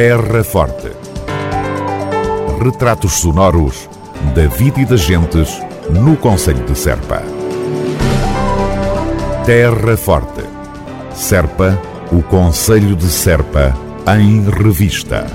Terra Forte. Retratos sonoros da vida e das gentes no Conselho de Serpa. Terra Forte. Serpa, o Conselho de Serpa, em revista.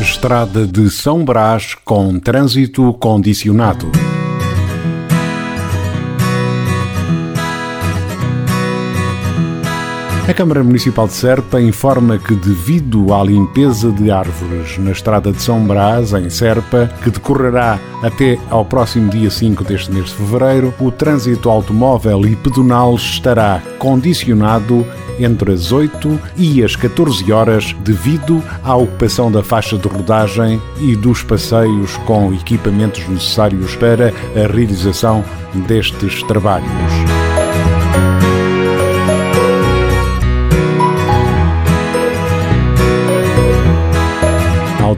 Estrada de São Brás com trânsito condicionado. A Câmara Municipal de Serpa informa que, devido à limpeza de árvores na estrada de São Brás, em Serpa, que decorrerá até ao próximo dia 5 deste mês de fevereiro, o trânsito automóvel e pedonal estará condicionado entre as 8 e as 14 horas devido à ocupação da faixa de rodagem e dos passeios com equipamentos necessários para a realização destes trabalhos.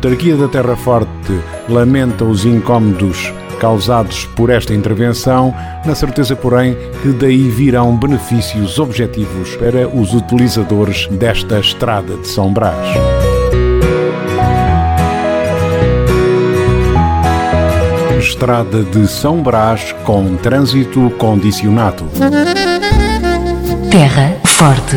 Autarquia da Terra Forte lamenta os incómodos causados por esta intervenção, na certeza, porém, que daí virão benefícios objetivos para os utilizadores desta estrada de São Brás. Estrada de São Brás com trânsito condicionado. Terra Forte.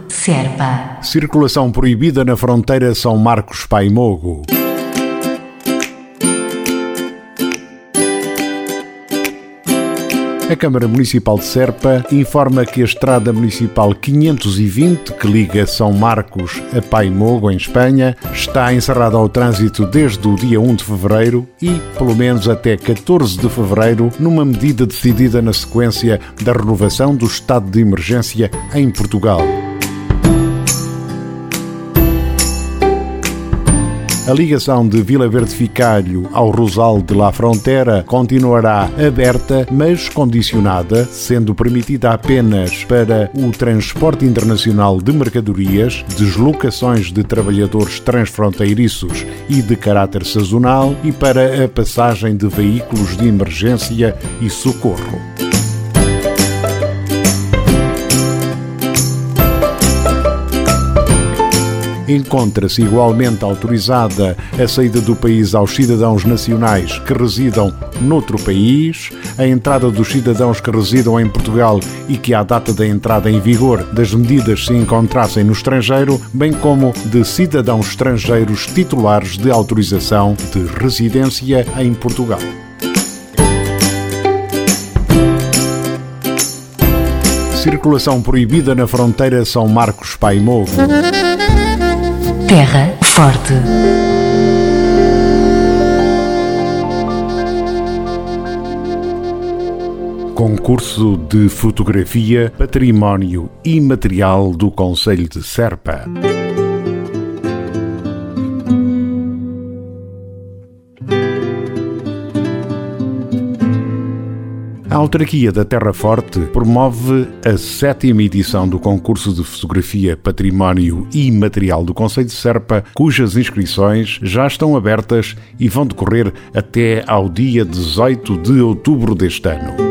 Serpa. Circulação proibida na fronteira São Marcos-Paimogo. A Câmara Municipal de Serpa informa que a Estrada Municipal 520, que liga São Marcos a Paimogo, em Espanha, está encerrada ao trânsito desde o dia 1 de fevereiro e, pelo menos até 14 de fevereiro, numa medida decidida na sequência da renovação do estado de emergência em Portugal. A ligação de Vila Verde Ficalho ao Rosal de La Frontera continuará aberta, mas condicionada, sendo permitida apenas para o transporte internacional de mercadorias, deslocações de trabalhadores transfronteiriços e de caráter sazonal e para a passagem de veículos de emergência e socorro. Encontra-se igualmente autorizada a saída do país aos cidadãos nacionais que residam noutro país, a entrada dos cidadãos que residam em Portugal e que à data da entrada em vigor das medidas se encontrassem no estrangeiro, bem como de cidadãos estrangeiros titulares de autorização de residência em Portugal. Circulação proibida na fronteira São Marcos-Paimogo. Terra Forte. Concurso de Fotografia Património Imaterial do Conselho de Serpa. A autarquia da Terra Forte promove a sétima edição do concurso de fotografia Património e Material do Conselho de Serpa, cujas inscrições já estão abertas e vão decorrer até ao dia 18 de outubro deste ano.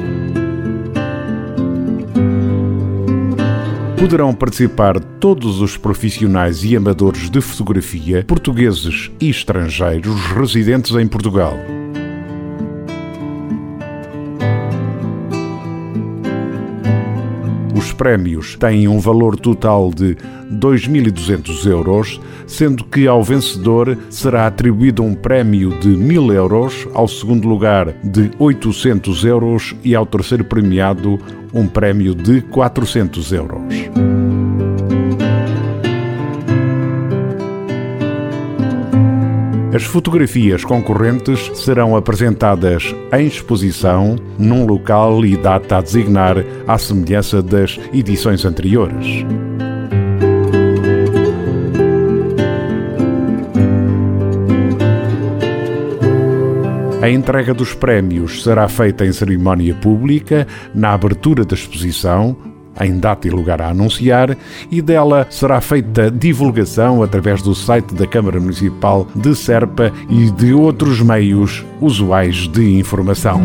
Poderão participar todos os profissionais e amadores de fotografia, portugueses e estrangeiros residentes em Portugal. Prémios têm um valor total de 2.200 euros, sendo que ao vencedor será atribuído um prémio de 1.000 euros, ao segundo lugar de 800 euros e ao terceiro premiado um prémio de 400 euros. As fotografias concorrentes serão apresentadas em exposição num local e data a designar à semelhança das edições anteriores. A entrega dos prémios será feita em cerimónia pública, na abertura da exposição, em data e lugar a anunciar, e dela será feita divulgação através do site da Câmara Municipal de Serpa e de outros meios usuais de informação.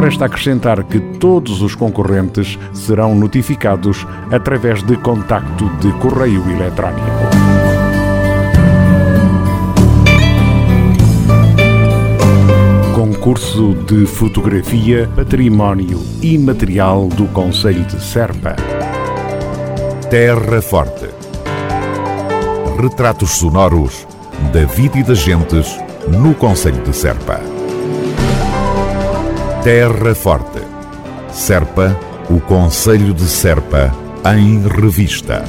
Resta acrescentar que todos os concorrentes serão notificados através de contacto de correio eletrónico. Concurso de fotografia Património Imaterial do Conselho de Serpa. Terra Forte. Retratos sonoros da vida e das gentes no Conselho de Serpa. Terra Forte. Serpa, o Conselho de Serpa, em revista.